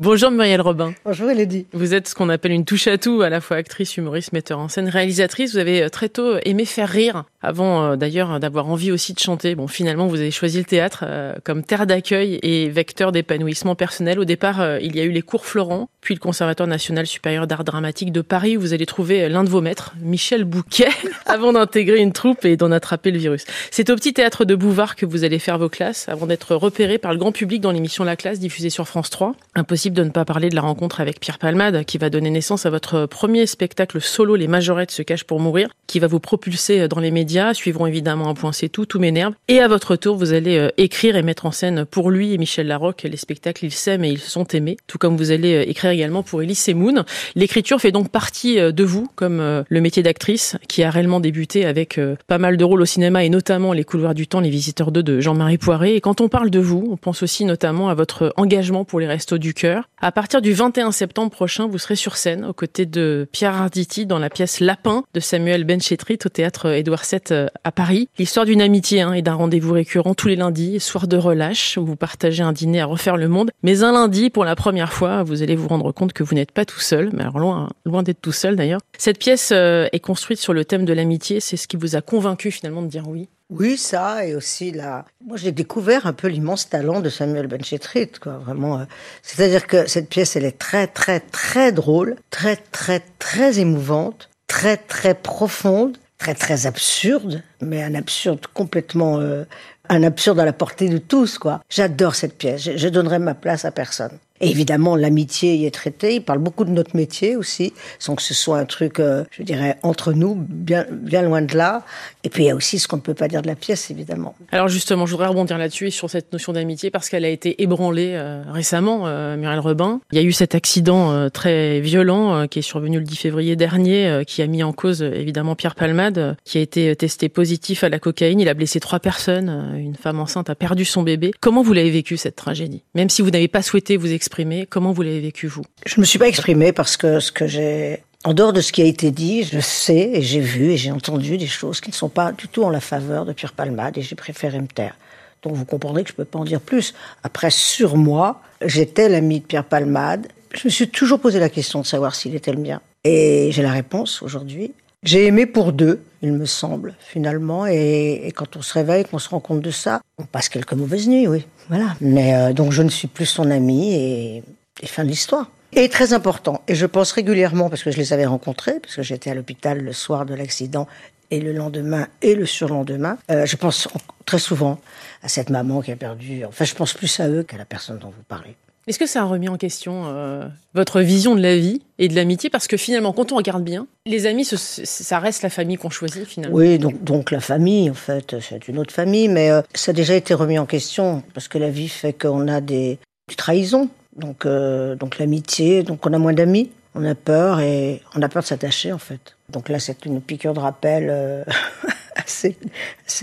Bonjour Muriel Robin. Bonjour Elodie. Vous êtes ce qu'on appelle une touche à tout, à la fois actrice, humoriste, metteur en scène, réalisatrice. Vous avez euh, très tôt aimé faire rire, avant euh, d'ailleurs d'avoir envie aussi de chanter. Bon, finalement, vous avez choisi le théâtre euh, comme terre d'accueil et vecteur d'épanouissement personnel. Au départ, il y a eu les cours Florent, puis le Conservatoire national supérieur d'art dramatique de Paris, où vous allez trouver l'un de vos maîtres, Michel Bouquet, avant d'intégrer une troupe et d'en attraper le virus. C'est au petit théâtre de Bouvard que vous allez faire vos classes, avant d'être repéré par le grand public dans l'émission La Classe, diffusée sur France 3. Impossible de ne pas parler de la rencontre avec Pierre Palmade, qui va donner naissance à votre premier spectacle solo, Les Majorettes se cachent pour mourir, qui va vous propulser dans les médias. Suivront évidemment un point c'est tout, tout m'énerve. Et à votre tour, vous allez euh, écrire et mettre en scène pour lui et Michel Larocque les spectacles Ils s'aiment et ils sont aimés, tout comme vous allez euh, écrire également pour Elise Moon. L'écriture fait donc partie euh, de vous, comme le métier d'actrice, qui a réellement débuté avec pas mal de rôles au cinéma et notamment Les couloirs du temps, Les visiteurs 2 de Jean-Marie Poiré. Et quand on parle de vous, on pense aussi notamment à votre engagement pour les restos du cœur, à partir du 21 septembre prochain, vous serez sur scène aux côtés de Pierre Arditi dans la pièce Lapin de Samuel Benchetrit au théâtre Édouard VII euh, à Paris. L'histoire d'une amitié hein, et d'un rendez-vous récurrent tous les lundis, soir de relâche, où vous partagez un dîner à refaire le monde. Mais un lundi, pour la première fois, vous allez vous rendre compte que vous n'êtes pas tout seul, mais alors loin, loin d'être tout seul d'ailleurs. Cette pièce euh, est construite sur le thème de l'amitié. C'est ce qui vous a convaincu finalement de dire oui oui, ça, et aussi là. Moi, j'ai découvert un peu l'immense talent de Samuel Benchetrit, quoi, vraiment. Euh, c'est-à-dire que cette pièce, elle est très, très, très drôle, très, très, très émouvante, très, très profonde, très, très absurde, mais un absurde complètement, euh, un absurde à la portée de tous, quoi. J'adore cette pièce. Je, je donnerai ma place à personne. Et évidemment, l'amitié y est traitée. Il parle beaucoup de notre métier aussi, sans que ce soit un truc, euh, je dirais, entre nous, bien, bien loin de là. Et puis il y a aussi ce qu'on ne peut pas dire de la pièce, évidemment. Alors justement, je voudrais rebondir là-dessus et sur cette notion d'amitié parce qu'elle a été ébranlée euh, récemment, euh, Muriel Rebin. Il y a eu cet accident euh, très violent qui est survenu le 10 février dernier, qui a mis en cause évidemment Pierre Palmade, qui a été testé positif à la cocaïne. Il a blessé trois personnes. Une femme enceinte a perdu son bébé. Comment vous l'avez vécu cette tragédie? Même si vous n'avez pas souhaité vous exprimer Comment vous l'avez vécu, vous? Je ne me suis pas exprimée parce que ce que j'ai... En dehors de ce qui a été dit, je sais et j'ai vu et j'ai entendu des choses qui ne sont pas du tout en la faveur de Pierre Palmade et j'ai préféré me taire. Donc vous comprendrez que je ne peux pas en dire plus. Après, sur moi, j'étais l'ami de Pierre Palmade. Je me suis toujours posé la question de savoir s'il était le mien. Et j'ai la réponse aujourd'hui. J'ai aimé pour deux, il me semble, finalement. Et, quand on se réveille, qu'on se rend compte de ça, on passe quelques mauvaises nuits, oui. Voilà. Mais euh, donc je ne suis plus son ami et, et fin de l'histoire. Et très important, et je pense régulièrement, parce que je les avais rencontrés, parce que j'étais à l'hôpital le soir de l'accident, et le lendemain et le surlendemain, euh, je pense très souvent à cette maman qui a perdu. Enfin, je pense plus à eux qu'à la personne dont vous parlez. Est-ce que ça a remis en question euh, votre vision de la vie et de l'amitié? Parce que finalement, quand on regarde bien, les amis, ça reste la famille qu'on choisit finalement. Oui, donc, la famille, en fait, c'est une autre famille, mais euh, ça a déjà été remis en question parce que la vie fait qu'on a des, trahisons. Donc, euh, donc l'amitié, donc on a moins d'amis, on a peur et on a peur de s'attacher en fait. Donc là, c'est une piqûre de rappel assez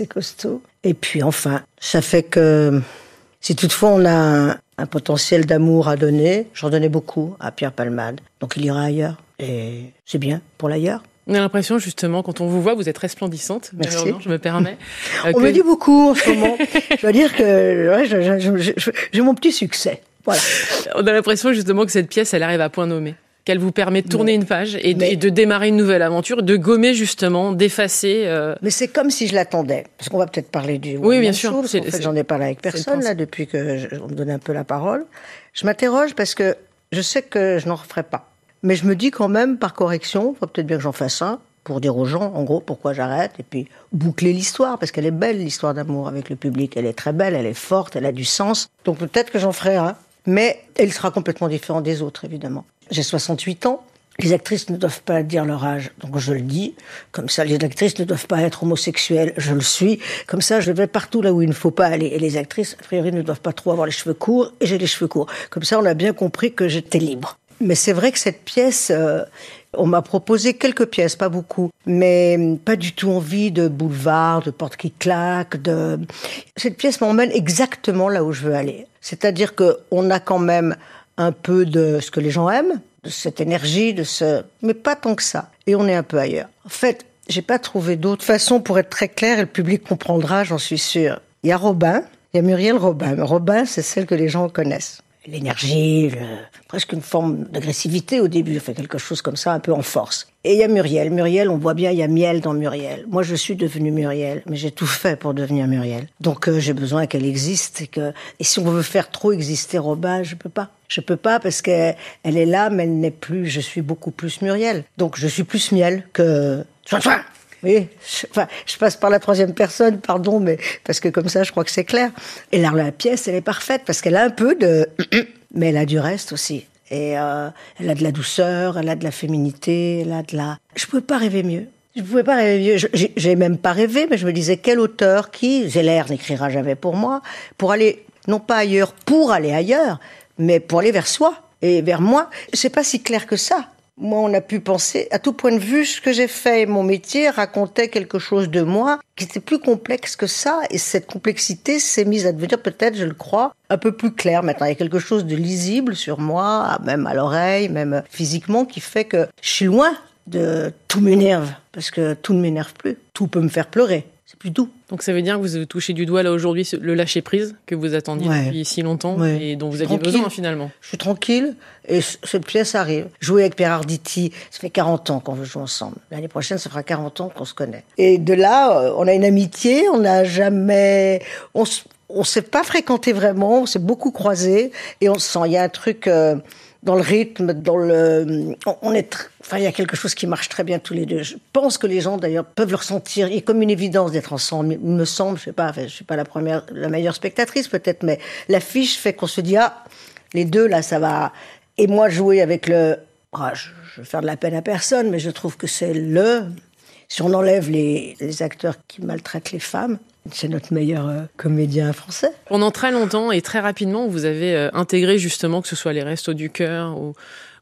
costaud. Et puis enfin, ça fait que si toutefois on a un, potentiel d'amour à donner, j'en donnais beaucoup à Pierre Palmade. Donc il ira ailleurs. Et c'est bien pour l'ailleurs. On a l'impression justement, quand on vous voit, vous êtes resplendissante. Merci. je me permets. Euh, on me dit beaucoup en ce moment. je dois dire que j'ai mon petit succès. Voilà. On a l'impression justement que cette pièce, elle arrive à point nommé qu'elle vous permet de tourner une page et, de démarrer une nouvelle aventure, de gommer justement, d'effacer. Euh, Mais c'est comme si je l'attendais, parce qu'on va peut-être parler du. Oui, bien sûr. en fait, j'en ai parlé avec personne là depuis que je, on me donne un peu la parole. Je m'interroge parce que je sais que je n'en referai pas. Mais je me dis quand même, par correction, il faut peut-être bien que j'en fasse un pour dire aux gens, en gros, pourquoi j'arrête, et puis boucler l'histoire, parce qu'elle est belle, l'histoire d'amour avec le public. Elle est très belle, elle est forte, elle a du sens. Donc peut-être que j'en ferai un, mais elle sera complètement différente des autres, évidemment. J'ai 68 ans. Les actrices ne doivent pas dire leur âge, donc je le dis. Comme ça, les actrices ne doivent pas être homosexuelles, je le suis. Comme ça, je vais partout là où il ne faut pas aller. Et les actrices, a priori, ne doivent pas trop avoir les cheveux courts, et j'ai les cheveux courts. Comme ça, on a bien compris que j'étais libre. Mais c'est vrai que cette pièce, euh, on m'a proposé quelques pièces, pas beaucoup, mais pas du tout envie de boulevard, de porte qui claque. De... Cette pièce m'emmène exactement là où je veux aller. C'est-à-dire que on a quand même un peu de ce que les gens aiment, de cette énergie, de ce, mais pas tant que ça. Et on est un peu ailleurs. En fait, j'ai pas trouvé d'autre façon pour être très clair et le public comprendra, j'en suis sûre. Il y a Robin, il y a Muriel Robin. Robin, c'est celle que les gens connaissent. L'énergie, presque une forme d'agressivité au début, fait quelque chose comme ça, un peu en force. Et il y a Muriel. Muriel, on voit bien, il y a miel dans Muriel. Moi, je suis devenue Muriel, mais j'ai tout fait pour devenir Muriel. Donc, euh, j'ai besoin qu'elle existe et que, et si on veut faire trop exister Robin, je peux pas. Je peux pas parce qu'elle elle est là, mais elle n'est plus. Je suis beaucoup plus Muriel. Donc, je suis plus miel que. Oui, je, enfin, je passe par la troisième personne, pardon, mais parce que comme ça, je crois que c'est clair. Et là, la pièce, elle est parfaite parce qu'elle a un peu de, mais elle a du reste aussi. Et euh, elle a de la douceur, elle a de la féminité, elle a de la. Je pouvais pas rêver mieux. Je pouvais pas rêver mieux. J'ai même pas rêvé, mais je me disais quel auteur qui, Zeller n'écrira jamais pour moi, pour aller non pas ailleurs, pour aller ailleurs, mais pour aller vers soi et vers moi. C'est pas si clair que ça moi, on a pu penser, à tout point de vue, ce que j'ai fait et mon métier racontait quelque chose de moi qui était plus complexe que ça. Et cette complexité s'est mise à devenir, peut-être, je le crois, un peu plus claire maintenant. Il y a quelque chose de lisible sur moi, même à l'oreille, même physiquement, qui fait que je suis loin de tout m'énerve. Parce que tout ne m'énerve plus. Tout peut me faire pleurer c'est plus doux. Donc ça veut dire que vous avez touché du doigt là aujourd'hui le lâcher prise que vous attendiez depuis si longtemps et dont vous aviez besoin finalement. Je suis tranquille et cette pièce arrive. Jouer avec Pierre Arditi, ça fait 40 ans qu'on veut jouer ensemble. L'année prochaine, ça fera 40 ans qu'on se connaît. Et de là, euh, on a une amitié, on n'a jamais, on, on s'est pas fréquenté vraiment, on s'est beaucoup croisé et on sent, il y a un truc. Euh, dans le rythme, dans le, on est, enfin, il y a quelque chose qui marche très bien tous les deux. Je pense que les gens, d'ailleurs, peuvent le ressentir. Il a comme une évidence d'être ensemble. Il me semble, je sais pas, je suis pas la première, la meilleure spectatrice peut-être, mais l'affiche fait qu'on se dit, ah, les deux, là, ça va. Et moi, jouer avec le, ah, je, je vais faire de la peine à personne, mais je trouve que c'est le, si on enlève les, les acteurs qui maltraitent les femmes, c'est notre meilleur euh, comédien français. Pendant très longtemps et très rapidement, vous avez euh, intégré justement que ce soit les Restos du Cœur ou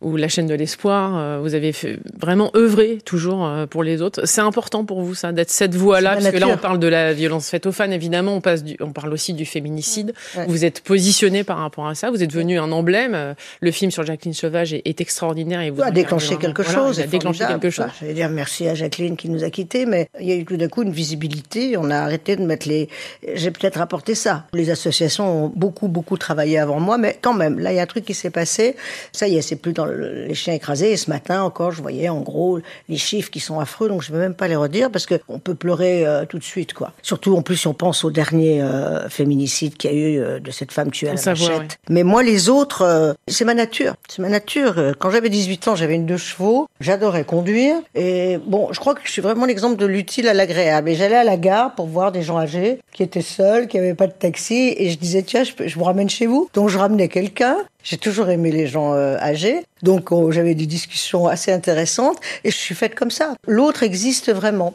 ou la chaîne de l'espoir. Euh, vous avez fait vraiment œuvré toujours euh, pour les autres. C'est important pour vous ça d'être cette voix-là parce que là on parle de la violence faite aux femmes évidemment, on passe du, on parle aussi du féminicide. Vous êtes positionné par rapport à ça. Vous êtes devenu un emblème. Euh, le film sur Jacqueline Sauvage est, extraordinaire et vous a déclenché quelque chose. a déclenché quelque chose. je vais dire merci à Jacqueline qui nous a quittés, mais il y a eu tout d'un coup une visibilité. On a arrêté de mettre les. J'ai peut-être apporté ça. Les associations ont beaucoup beaucoup travaillé avant moi, mais quand même là il y a un truc qui s'est passé. Ça y est, c'est plus dans le les chiens écrasés. Et ce matin encore, je voyais en gros les chiffres qui sont affreux, donc je ne vais même pas les redire parce qu'on peut pleurer euh, tout de suite, quoi. Surtout en plus, si on pense au dernier euh, féminicide qu'il y a eu euh, de cette femme tuée à la machette. Mais moi, les autres, c'est ma nature. C'est ma nature. Quand j'avais 18 ans, j'avais une deux chevaux. J'adorais conduire. Et bon, je crois que je suis vraiment l'exemple de l'utile à l'agréable. Et j'allais à la gare pour voir des gens âgés qui étaient seuls, qui n'avaient pas de taxi. Et je disais, tiens, je, je vous ramène chez vous. Donc je ramenais quelqu'un. J'ai toujours aimé les gens euh, âgés, donc oh, j'avais des discussions assez intéressantes et je suis faite comme ça. L'autre existe vraiment.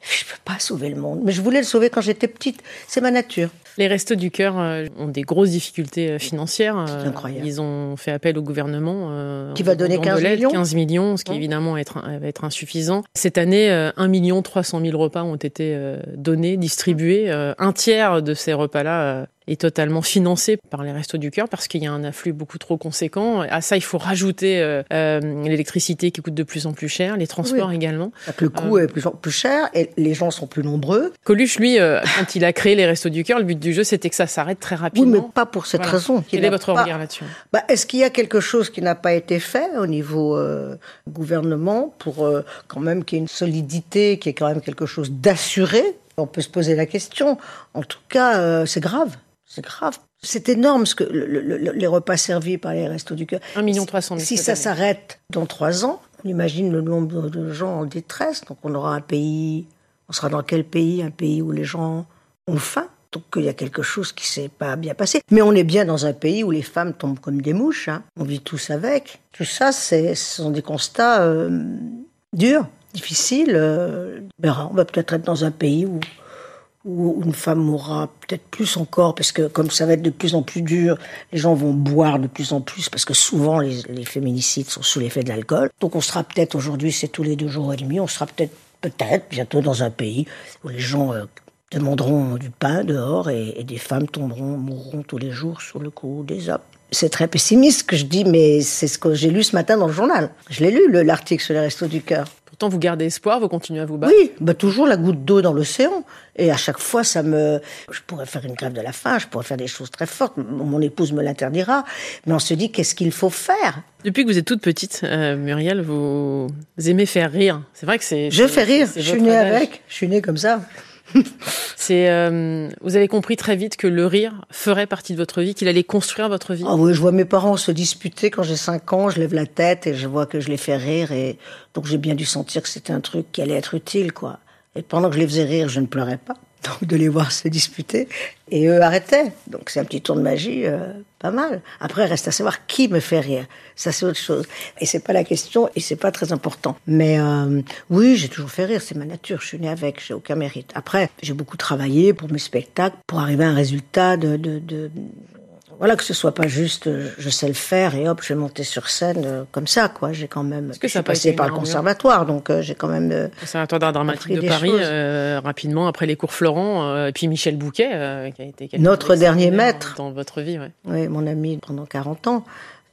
Je peux pas sauver le monde, mais je voulais le sauver quand j'étais petite. C'est ma nature. Les Restos du Cœur euh, ont des grosses difficultés euh, financières. C'est incroyable. Ils ont fait appel au gouvernement. qui va donner 15 millions 15 millions, ce qui évidemment va être, va être insuffisant. Cette année, 1 million 300 000 repas ont été donnés, distribués. Un tiers de ces repas-là est totalement financé par les Restos du Cœur parce qu'il y a un afflux beaucoup trop conséquent. À ça, il faut rajouter euh, euh, l'électricité qui coûte de plus en plus cher, les transports également. le coût euh, est plus, plus cher et les gens sont plus nombreux. Coluche, lui, quand il a créé les Restos du Cœur, le but du jeu, c'était que ça s'arrête très rapidement. Oui, mais pas pour cette raison. Quel est votre regard là-dessus? Bah, Est-ce qu'il y a quelque chose qui n'a pas été fait au niveau gouvernement pour quand même qu'il y ait une solidité, qu'il y ait quand même quelque chose d'assuré? On peut se poser la question. En tout cas, c'est grave. C'est grave. C'est énorme ce que les repas servis par les restos du cœur. 1 million 300 Si ça s'arrête dans trois ans, on imagine le nombre de gens en détresse. Donc on aura un pays. On sera dans quel pays? Un pays où les gens ont faim. Donc il y a quelque chose qui s'est pas bien passé. Mais on est bien dans un pays où les femmes tombent comme des mouches. Hein. On vit tous avec. Tout ça, ce sont des constats euh, durs, difficiles. Euh, on va peut-être être dans un pays où où une femme mourra peut-être plus encore, parce que comme ça va être de plus en plus dur, les gens vont boire de plus en plus, parce que souvent les, féminicides sont sous l'effet de l'alcool. Donc on sera peut-être aujourd'hui, c'est tous les deux jours et demi, on sera peut-être peut-être bientôt dans un pays où les gens euh, demanderont du pain dehors et, des femmes tomberont, mourront tous les jours sur le coup des hommes. C'est très pessimiste ce que je dis, mais c'est ce que j'ai lu ce matin dans le journal. Je l'ai lu, l'article sur les restos du cœur. Pourtant vous gardez espoir, vous continuez à vous battre. Oui, bah toujours la goutte d'eau dans l'océan. Et à chaque fois, ça me, je pourrais faire une grève de la faim, je pourrais faire des choses très fortes. Mon épouse me l'interdira, mais on se dit qu'est-ce qu'il faut faire? Depuis que vous êtes toute petite, euh, Muriel, vous aimez faire rire. C'est vrai que c'est. Je fais rire. Je suis née avec. Je suis née comme ça. c'est, euh, vous avez compris très vite que le rire ferait partie de votre vie, qu'il allait construire votre vie. Ah oui, je vois mes parents se disputer quand j'ai 5 ans, je lève la tête et je vois que je les fais rire et donc j'ai bien dû sentir que c'était un truc qui allait être utile, quoi. Et pendant que je les faisais rire, je ne pleurais pas. Donc de les voir se disputer. Et eux arrêtaient. Donc c'est un petit tour de magie euh, pas mal. Après, reste à savoir qui me fait rire. Ça, c'est autre chose. Et c'est pas la question et c'est pas très important. Mais euh, oui, j'ai toujours fait rire. C'est ma nature. Je suis née avec. J'ai aucun mérite. Après, j'ai beaucoup travaillé pour mes spectacles, pour arriver à un résultat de, de, de voilà que ce soit pas juste euh, je sais le faire et hop je vais monter sur scène euh, comme ça quoi. J'ai quand même que ça passé par le conservatoire donc euh, j'ai quand même le conservatoire d'art dramatique de Paris rapidement après les cours Florent et puis Michel Bouquet qui a été notre dernier maître. dans votre vie ouais. oui mon ami pendant 40 ans.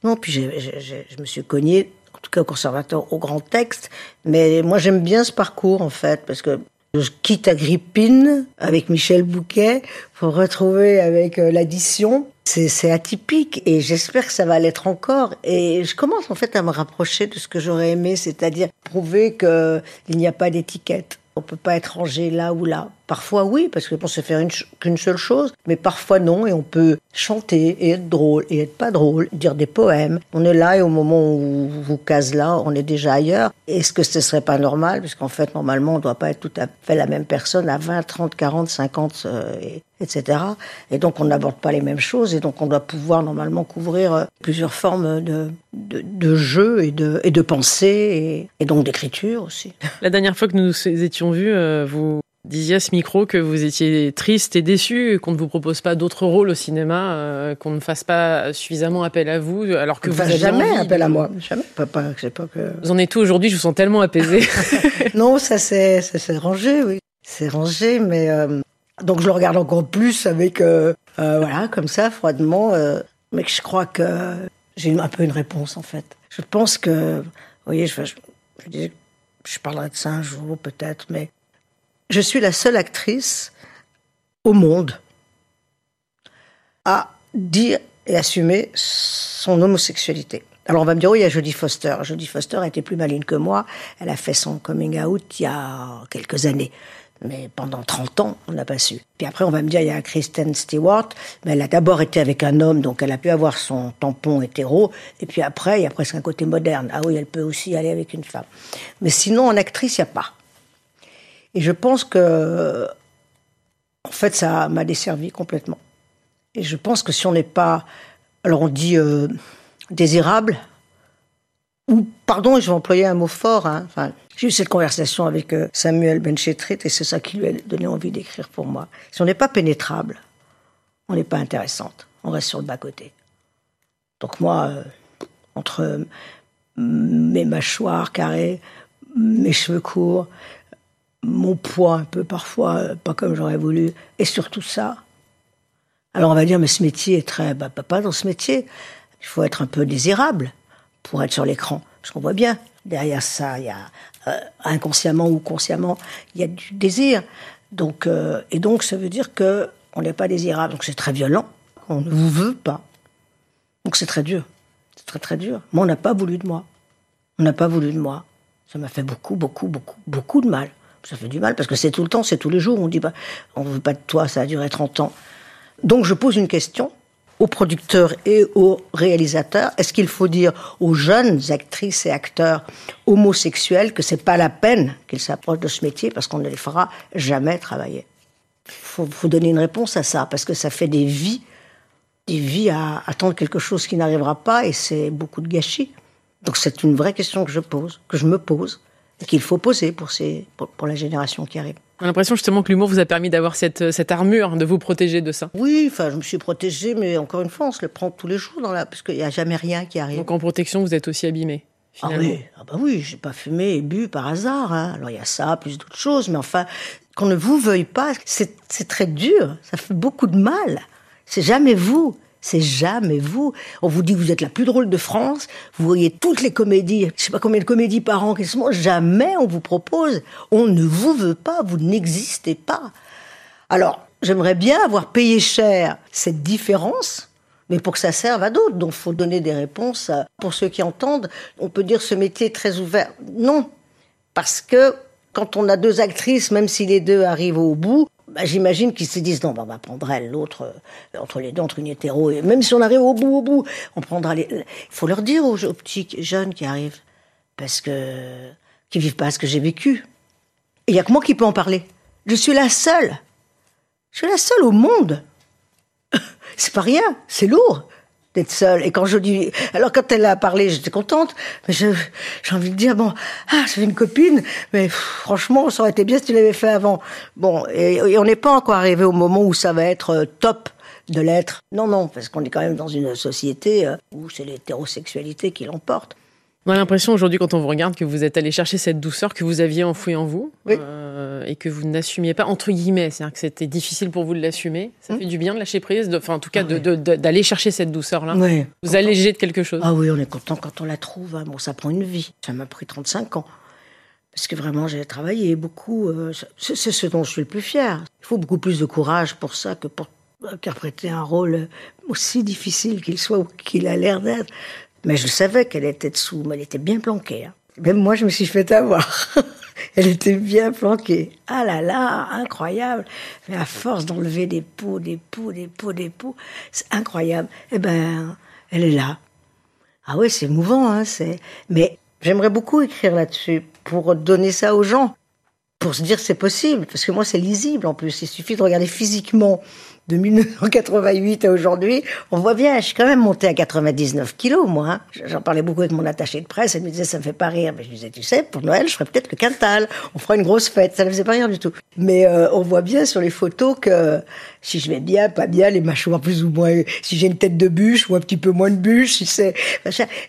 Non puis je me suis cogné en tout cas au conservatoire au grand texte. Mais moi j'aime bien ce parcours en fait parce que je quitte Agrippine avec Michel Bouquet pour retrouver avec l'addition c'est atypique et j'espère que ça va l'être encore. Et je commence en fait à me rapprocher de ce que j'aurais aimé, c'est-à-dire prouver qu'il n'y a pas d'étiquette. On peut pas être rangé là ou là. Parfois oui, parce pour se faire qu'une seule chose, mais parfois non, et on peut chanter et être drôle et être pas drôle, dire des poèmes. On est là et au moment où vous case là, on est déjà ailleurs. Est-ce que ce serait pas normal? Puisqu'en fait, normalement, on doit pas être tout à fait la même personne à 20, 30, 40, 50, et etc. Et donc on n'aborde pas les mêmes choses et donc on doit pouvoir normalement couvrir euh, plusieurs formes de, de, de jeu et de, et de pensée et, et donc d'écriture aussi. La dernière fois que nous nous étions vus, euh, vous disiez à ce micro que vous étiez triste et déçu, qu'on ne vous propose pas d'autres rôles au cinéma, euh, qu'on ne fasse pas suffisamment appel à vous, alors que on vous avez jamais appel à moi, jamais. Pas, pas, pas que... Vous en êtes tout aujourd'hui, je vous sens tellement apaisé. non, ça c'est rangé, oui. C'est rangé, mais donc je le regarde encore plus avec, euh, euh, voilà, comme ça, froidement. Euh, mais je crois que j'ai un peu une réponse, en fait. Je pense que, vous voyez, je, je, je, je parlerai de ça un jour, peut-être, mais je suis la seule actrice au monde à dire et assumer son homosexualité. Alors on va me dire, oui, il y a Jodie Foster. Jodie Foster a été plus maligne que moi. Elle a fait son coming out il y a quelques années. Mais pendant 30 ans, on n'a pas su. Puis après, on va me dire, il y a Kristen Stewart, mais elle a d'abord été avec un homme, donc elle a pu avoir son tampon hétéro. Et puis après, il y a presque un côté moderne. Ah oui, elle peut aussi aller avec une femme. Mais sinon, en actrice, il n'y a pas. Et je pense que, en fait, ça m'a desservi complètement. Et je pense que si on n'est pas, alors on dit euh, désirable, ou, pardon, je vais employer un mot fort, hein, j'ai eu cette conversation avec euh, Samuel Benchetrit et c'est ça qui lui a donné envie d'écrire pour moi. Si on n'est pas pénétrable, on n'est pas intéressante. On reste sur le bas-côté. Donc moi, euh, entre mes mâchoires carrées, mes cheveux courts, mon poids un peu parfois, euh, pas comme j'aurais voulu, et surtout ça. Alors on va dire, mais ce métier est très... Bah, pas dans ce métier. Il faut être un peu désirable pour être sur l'écran. Parce qu'on voit bien, derrière ça, il y a euh, inconsciemment ou consciemment, il y a du désir. Donc, euh, et donc, ça veut dire que on n'est pas désirable. Donc, c'est très violent. On ne vous veut pas. Donc, c'est très dur. C'est très, très dur. Moi, on n'a pas voulu de moi. On n'a pas voulu de moi. Ça m'a fait beaucoup, beaucoup, beaucoup, beaucoup de mal. Ça fait du mal parce que c'est tout le temps, c'est tous les jours. On dit, bah, on veut pas de toi, ça a duré 30 ans. Donc, je pose une question aux producteurs et aux réalisateurs Est-ce qu'il faut dire aux jeunes actrices et acteurs homosexuels que c'est pas la peine qu'ils s'approchent de ce métier parce qu'on ne les fera jamais travailler? Il faut, faut, donner une réponse à ça parce que ça fait des vies, des vies à attendre quelque chose qui n'arrivera pas et c'est beaucoup de gâchis. Donc c'est une vraie question que je pose, que je me pose et qu'il faut poser pour, ces, pour la génération qui arrive. On a l'impression justement que l'humour vous a permis d'avoir cette, cette armure, de vous protéger de ça. Oui, enfin, je me suis protégée, mais encore une fois, on se le prend tous les jours dans la, parce qu'il n'y a jamais rien qui arrive. Donc en protection, vous êtes aussi abîmé. Finalement. Ah oui, ah bah oui, j'ai pas fumé et bu par hasard. Hein. Alors il y a ça, plus d'autres choses, mais enfin, qu'on ne vous veuille pas, c'est très dur. Ça fait beaucoup de mal. C'est jamais vous. C'est jamais vous. On vous dit que vous êtes la plus drôle de France. Vous voyez toutes les comédies. Je sais pas combien de comédies par an. Jamais on vous propose. On ne vous veut pas. Vous n'existez pas. Alors, j'aimerais bien avoir payé cher cette différence, mais pour que ça serve à d'autres. Donc, faut donner des réponses pour ceux qui entendent. On peut dire ce métier est très ouvert. Non. Parce que quand on a deux actrices, même si les deux arrivent au bout, bah, j'imagine qu'ils se disent non, bah, on va prendre l'autre, euh, entre les deux, entre une hétéro, et même si on arrive au bout, au bout, on prendra les. Il faut leur dire aux, petits jeunes qui arrivent, parce que. qui vivent pas ce que j'ai vécu. il y a que moi qui peux en parler. Je suis la seule. Je suis la seule au monde. c'est pas rien, c'est lourd d'être seule. Et quand je dis, alors quand elle a parlé, j'étais contente, mais j'ai envie de dire bon, ah, j'ai une copine, mais franchement, ça aurait été bien si tu l'avais fait avant. Bon, et, on n'est pas encore arrivé au moment où ça va être euh, top de l'être. Non, non, parce qu'on est quand même dans une société euh, où c'est l'hétérosexualité qui l'emporte. On a l'impression aujourd'hui, quand on vous regarde, que vous êtes allé chercher cette douceur que vous aviez enfouie en vous euh, et que vous n'assumiez pas, entre guillemets. C'est-à-dire que c'était difficile pour vous de l'assumer. Ça hum. fait du bien de lâcher prise, enfin, en tout cas, ah d'aller chercher cette douceur-là. Vous alléger de quelque chose. Ah oui, on est content quand on la trouve. Hein. Bon, ça prend une vie. Ça m'a pris 35 ans. Parce que vraiment, j'ai travaillé beaucoup. Euh, c'est ce dont je suis le plus fier. Il faut beaucoup plus de courage pour ça que pour interpréter un rôle aussi difficile qu'il soit ou qu'il a l'air d'être. Mais je savais qu'elle était dessous, mais elle était bien planquée. Hein. Même moi, je me suis fait avoir. elle était bien planquée. Ah là là, incroyable. Mais à force d'enlever des poux, des poux, des poux, des poux, c'est incroyable. Eh ben, elle est là. Ah ouais, c'est émouvant, hein, c'est. Mais j'aimerais beaucoup écrire là-dessus pour donner ça aux gens, pour se dire c'est possible, parce que moi c'est lisible en plus. Il suffit de regarder physiquement de 1988 à aujourd'hui, on voit bien, je suis quand même montée à 99 kilos, moi. Hein. J'en parlais beaucoup avec mon attaché de presse, elle me disait, ça me fait pas rire. Mais je disais, tu sais, pour Noël, je ferai peut-être le quintal, on fera une grosse fête, ça ne faisait pas rire du tout. Mais euh, on voit bien sur les photos que si je vais bien, pas bien, les mâchoires plus ou moins, si j'ai une tête de bûche ou un petit peu moins de bûche, si c'est,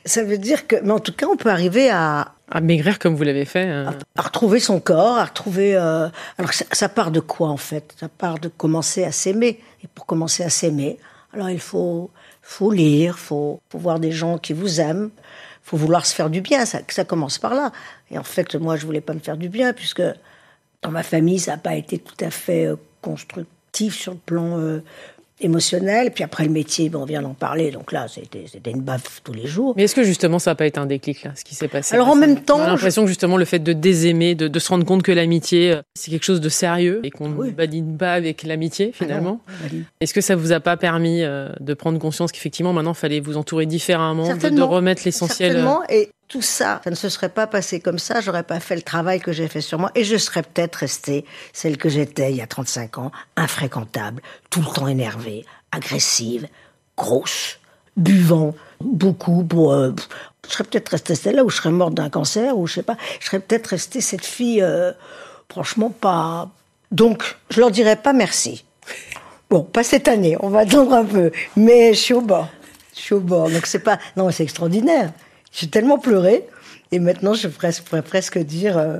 ça veut dire que, mais en tout cas, on peut arriver à, à maigrir comme vous l'avez fait. Hein. À, retrouver son corps, à retrouver. Euh... Alors ça, part de quoi en fait? Ça part de commencer à s'aimer. Et pour commencer à s'aimer, alors il faut, faut lire, faut, faut voir des gens qui vous aiment, faut vouloir se faire du bien. Ça, commence par là. Et en fait, moi, je voulais pas me faire du bien puisque dans ma famille, ça n'a pas été tout à fait euh, constructif sur le plan euh, émotionnel. Puis après le métier, bon, on vient d'en parler, donc là, c'était une baffe tous les jours. Mais est-ce que justement, ça n'a pas été un déclic, là, ce qui s'est passé? Alors en même temps. J'ai l'impression que justement, le fait de désaimer, de, de se rendre compte que l'amitié, euh, c'est quelque chose de sérieux et qu'on ne badine pas avec l'amitié, ah finalement. est-ce que ça vous a pas permis euh, de prendre conscience qu'effectivement, maintenant, il fallait vous entourer différemment, de, de, remettre l'essentiel Certainement, et tout ça, ça ne se serait pas passé comme ça, j'aurais pas fait le travail que j'ai fait sur moi et je serais peut-être restée celle que j'étais il y a 35 ans, infréquentable, tout le temps énervée, agressive, grosse, buvant beaucoup pour euh, je serais peut-être restée celle-là ou je serais morte d'un cancer ou je sais pas, je serais peut-être restée cette fille euh, franchement pas donc je leur dirais pas merci. Bon, pas cette année, on va attendre un peu, mais je suis au bord. Je suis au bord. Donc c'est pas non, c'est extraordinaire. J'ai tellement pleuré. Et maintenant, je pourrais presque dire. Euh,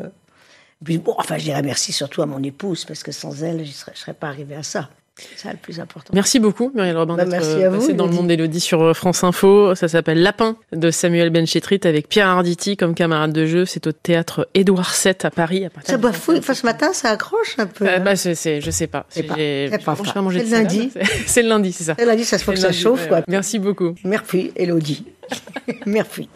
bon, enfin, je dirais merci surtout à mon épouse, parce que sans elle, je ne serais, serais pas arrivée à ça. C'est ça le plus important. Merci beaucoup, Muriel Robin, bah, d'être euh, passée dans le monde d'Elodie sur euh, France Info. Ça s'appelle Lapin de Samuel Benchetrit avec Pierre Arditi comme camarade de jeu. C'est au théâtre Édouard VII à Paris. À ça boit fou. Enfin, ce matin, ça accroche un peu. Euh, bah, c'est, je sais pas. C'est pas, pas, le lundi. C'est le lundi, c'est ça. C'est le lundi, ça se faut que ça chauffe. Quoi. Merci beaucoup. Merci, Elodie. Merci.